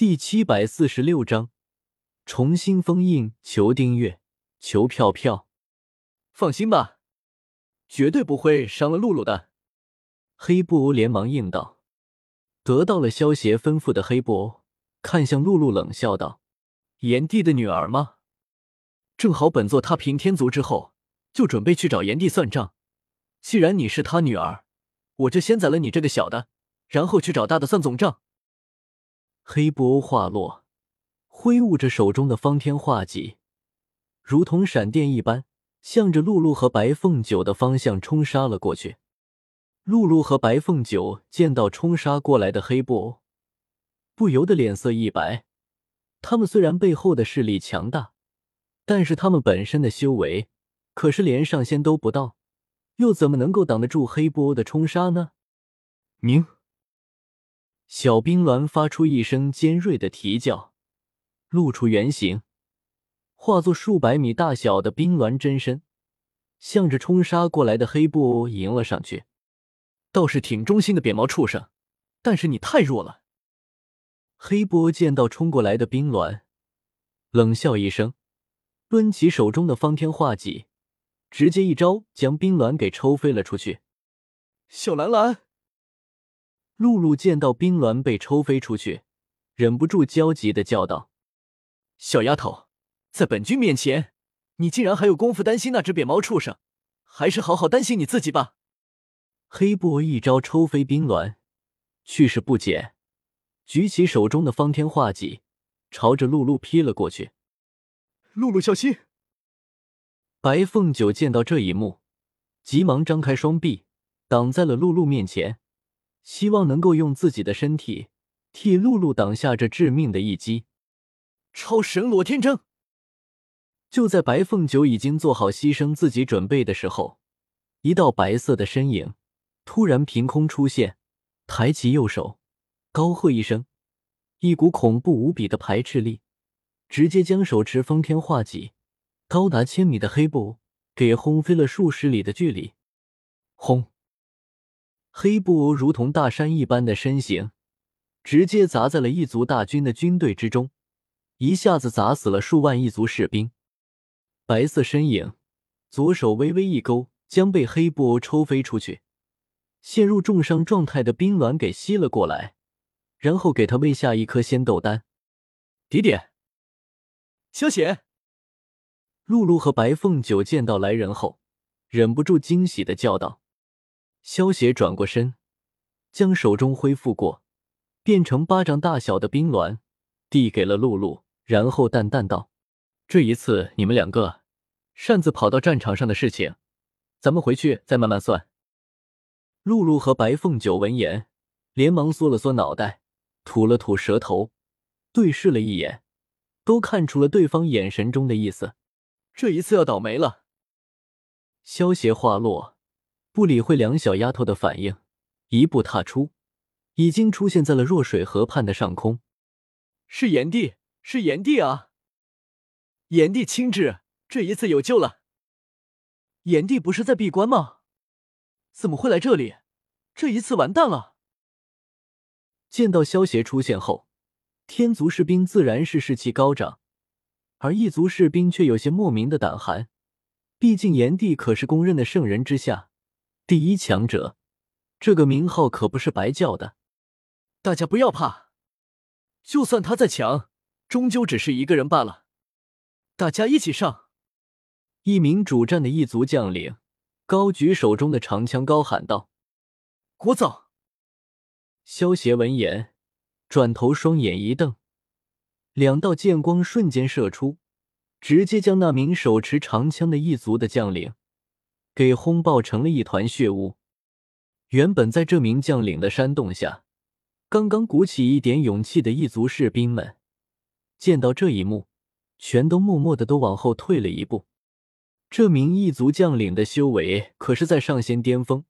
第七百四十六章，重新封印。求订阅，求票票。放心吧，绝对不会伤了露露的。黑布欧连忙应道。得到了萧协吩咐的黑布欧看向露露，冷笑道：“炎帝的女儿吗？正好本座踏平天族之后，就准备去找炎帝算账。既然你是他女儿，我就先宰了你这个小的，然后去找大的算总账。”黑布欧话落，挥舞着手中的方天画戟，如同闪电一般，向着露露和白凤九的方向冲杀了过去。露露和白凤九见到冲杀过来的黑布欧，不由得脸色一白。他们虽然背后的势力强大，但是他们本身的修为可是连上仙都不到，又怎么能够挡得住黑布欧的冲杀呢？明。小冰鸾发出一声尖锐的啼叫，露出原形，化作数百米大小的冰鸾真身，向着冲杀过来的黑布迎了上去。倒是挺忠心的扁毛畜生，但是你太弱了。黑波见到冲过来的冰鸾，冷笑一声，抡起手中的方天画戟，直接一招将冰鸾给抽飞了出去。小兰兰。露露见到冰鸾被抽飞出去，忍不住焦急的叫道：“小丫头，在本君面前，你竟然还有功夫担心那只扁毛畜生？还是好好担心你自己吧。”黑布一招抽飞冰鸾，去势不减，举起手中的方天画戟，朝着露露劈了过去。露露小心！白凤九见到这一幕，急忙张开双臂，挡在了露露面前。希望能够用自己的身体替露露挡下这致命的一击。超神罗天征！就在白凤九已经做好牺牲自己准备的时候，一道白色的身影突然凭空出现，抬起右手，高喝一声，一股恐怖无比的排斥力，直接将手持封天画戟、高达千米的黑布给轰飞了数十里的距离。轰！黑布偶如同大山一般的身形，直接砸在了异族大军的军队之中，一下子砸死了数万异族士兵。白色身影左手微微一勾，将被黑布偶抽飞出去、陷入重伤状态的冰鸾给吸了过来，然后给他喂下一颗仙豆丹。迪迪，萧邪，露露和白凤九见到来人后，忍不住惊喜的叫道。萧邪转过身，将手中恢复过、变成巴掌大小的冰鸾递给了露露，然后淡淡道：“这一次你们两个擅自跑到战场上的事情，咱们回去再慢慢算。”露露和白凤九闻言，连忙缩了缩脑袋，吐了吐舌头，对视了一眼，都看出了对方眼神中的意思。这一次要倒霉了。萧邪话落。不理会两小丫头的反应，一步踏出，已经出现在了弱水河畔的上空。是炎帝，是炎帝啊！炎帝亲至，这一次有救了。炎帝不是在闭关吗？怎么会来这里？这一次完蛋了。见到萧邪出现后，天族士兵自然是士气高涨，而异族士兵却有些莫名的胆寒。毕竟炎帝可是公认的圣人之下。第一强者，这个名号可不是白叫的。大家不要怕，就算他再强，终究只是一个人罢了。大家一起上！一名主战的异族将领高举手中的长枪，高喊道：“国造！”萧邪闻言，转头双眼一瞪，两道剑光瞬间射出，直接将那名手持长枪的异族的将领。给轰爆成了一团血雾。原本在这名将领的煽动下，刚刚鼓起一点勇气的异族士兵们，见到这一幕，全都默默的都往后退了一步。这名异族将领的修为可是在上仙巅峰，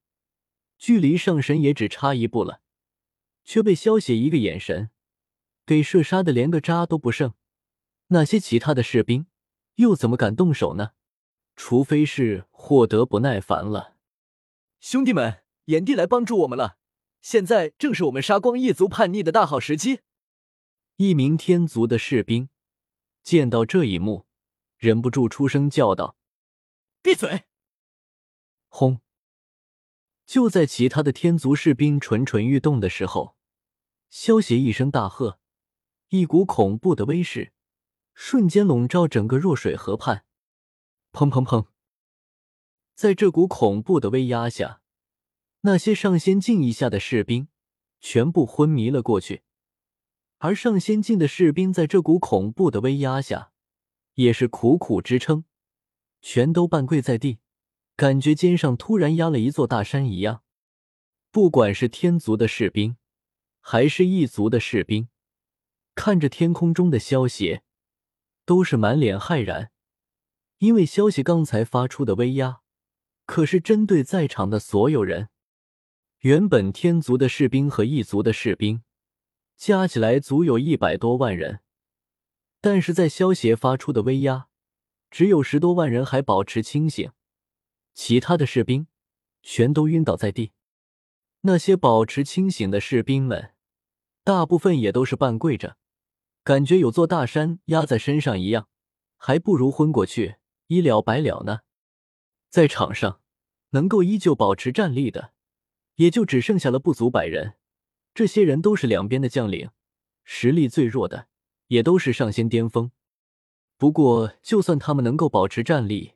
距离上神也只差一步了，却被萧邪一个眼神给射杀的连个渣都不剩。那些其他的士兵又怎么敢动手呢？除非是获得不耐烦了，兄弟们，炎帝来帮助我们了，现在正是我们杀光异族叛逆的大好时机。一名天族的士兵见到这一幕，忍不住出声叫道：“闭嘴！”轰！就在其他的天族士兵蠢蠢欲动的时候，萧协一声大喝，一股恐怖的威势瞬间笼罩整个弱水河畔。砰砰砰！在这股恐怖的威压下，那些上仙境以下的士兵全部昏迷了过去。而上仙境的士兵在这股恐怖的威压下，也是苦苦支撑，全都半跪在地，感觉肩上突然压了一座大山一样。不管是天族的士兵，还是异族的士兵，看着天空中的萧邪，都是满脸骇然，因为消息刚才发出的威压，可是针对在场的所有人。原本天族的士兵和异族的士兵。加起来足有一百多万人，但是在萧协发出的威压，只有十多万人还保持清醒，其他的士兵全都晕倒在地。那些保持清醒的士兵们，大部分也都是半跪着，感觉有座大山压在身上一样，还不如昏过去，一了百了呢。在场上能够依旧保持战力的，也就只剩下了不足百人。这些人都是两边的将领，实力最弱的也都是上仙巅峰。不过，就算他们能够保持战力，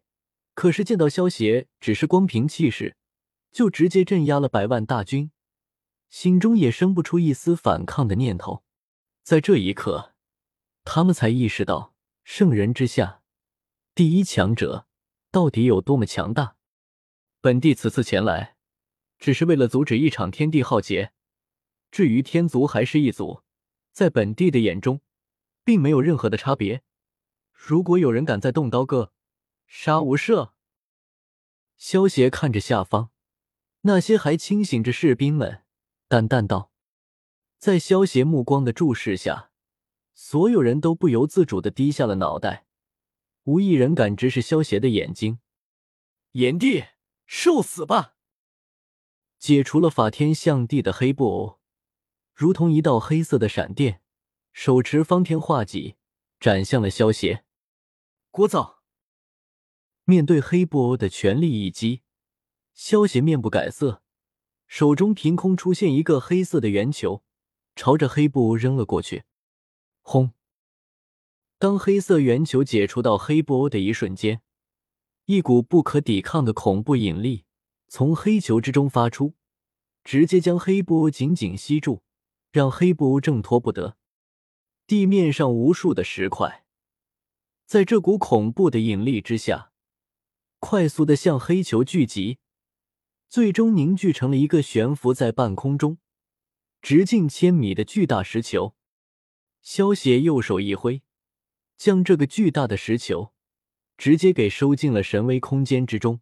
可是见到萧协只是光凭气势就直接镇压了百万大军，心中也生不出一丝反抗的念头。在这一刻，他们才意识到圣人之下第一强者到底有多么强大。本帝此次前来，只是为了阻止一场天地浩劫。至于天族还是异族，在本帝的眼中，并没有任何的差别。如果有人敢再动刀戈，杀无赦。萧协看着下方那些还清醒着士兵们，淡淡道：“在萧协目光的注视下，所有人都不由自主的低下了脑袋，无一人敢直视萧邪的眼睛。”炎帝，受死吧！解除了法天象地的黑布偶。如同一道黑色的闪电，手持方天画戟斩向了萧邪。聒噪！面对黑布偶的全力一击，萧邪面不改色，手中凭空出现一个黑色的圆球，朝着黑布偶扔了过去。轰！当黑色圆球解除到黑布欧的一瞬间，一股不可抵抗的恐怖引力从黑球之中发出，直接将黑布欧紧紧吸住。让黑布欧挣脱不得，地面上无数的石块，在这股恐怖的引力之下，快速的向黑球聚集，最终凝聚成了一个悬浮在半空中、直径千米的巨大石球。萧协右手一挥，将这个巨大的石球直接给收进了神威空间之中。